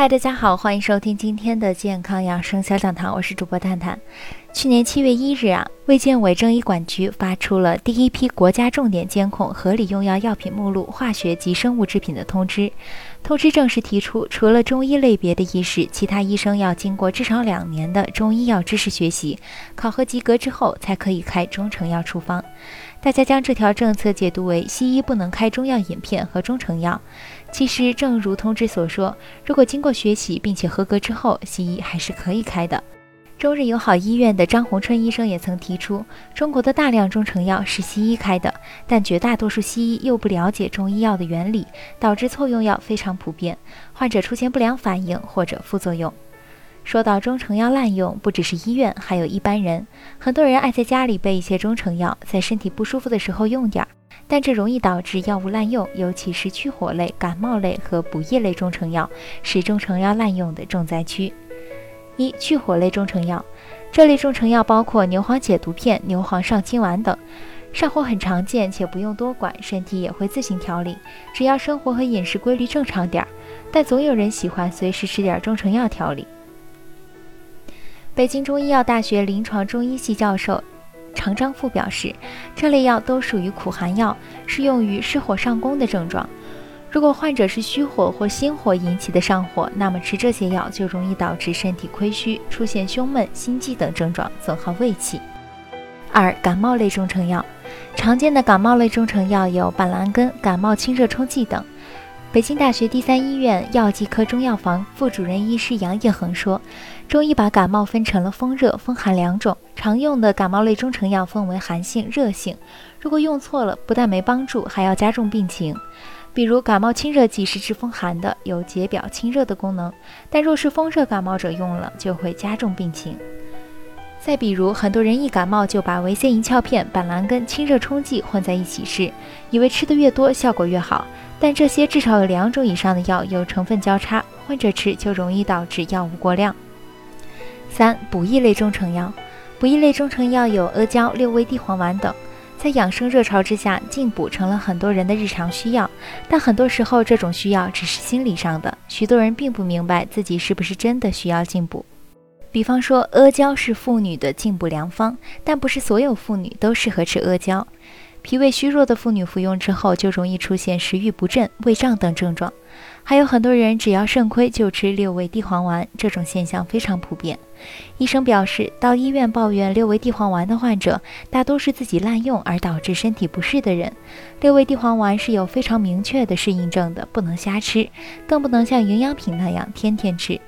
嗨，大家好，欢迎收听今天的健康养生小讲堂，我是主播探探。去年七月一日啊，卫健委政医管局发出了第一批国家重点监控合理用药药品目录化学及生物制品的通知。通知正式提出，除了中医类别的医师，其他医生要经过至少两年的中医药知识学习，考核及格之后，才可以开中成药处方。大家将这条政策解读为西医不能开中药饮片和中成药。其实，正如通知所说，如果经过学习并且合格之后，西医还是可以开的。中日友好医院的张洪春医生也曾提出，中国的大量中成药是西医开的，但绝大多数西医又不了解中医药的原理，导致错用药非常普遍，患者出现不良反应或者副作用。说到中成药滥用，不只是医院，还有一般人。很多人爱在家里备一些中成药，在身体不舒服的时候用点儿。但这容易导致药物滥用，尤其是去火类、感冒类和补益类中成药是中成药滥用的重灾区。一、去火类中成药，这类中成药包括牛黄解毒片、牛黄上清丸等，上火很常见且不用多管，身体也会自行调理，只要生活和饮食规律正常点儿。但总有人喜欢随时吃点中成药调理。北京中医药大学临床中医系教授。常章富表示，这类药都属于苦寒药，适用于湿火上攻的症状。如果患者是虚火或心火引起的上火，那么吃这些药就容易导致身体亏虚，出现胸闷、心悸等症状，损耗胃气。二、感冒类中成药，常见的感冒类中成药有板蓝根、感冒清热冲剂等。北京大学第三医院药剂科中药房副主任医师杨业恒说，中医把感冒分成了风热、风寒两种，常用的感冒类中成药分为寒性、热性。如果用错了，不但没帮助，还要加重病情。比如感冒清热剂是治风寒的，有解表清热的功能，但若是风热感冒者用了，就会加重病情。再比如，很多人一感冒就把维 C 银翘片、板蓝根、清热冲剂混在一起吃，以为吃的越多效果越好。但这些至少有两种以上的药有成分交叉，混着吃就容易导致药物过量。三、补益类中成药，补益类中成药有阿胶、六味地黄丸等，在养生热潮之下，进补成了很多人的日常需要。但很多时候，这种需要只是心理上的，许多人并不明白自己是不是真的需要进补。比方说，阿胶是妇女的进补良方，但不是所有妇女都适合吃阿胶。脾胃虚弱的妇女服用之后，就容易出现食欲不振、胃胀等症状。还有很多人只要肾亏就吃六味地黄丸，这种现象非常普遍。医生表示，到医院抱怨六味地黄丸的患者，大多是自己滥用而导致身体不适的人。六味地黄丸是有非常明确的适应症的，不能瞎吃，更不能像营养品那样天天吃。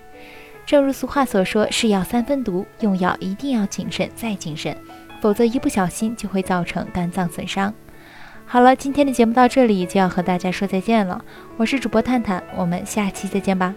正如俗话所说：“是药三分毒”，用药一定要谨慎再谨慎。否则，一不小心就会造成肝脏损伤。好了，今天的节目到这里就要和大家说再见了。我是主播探探，我们下期再见吧。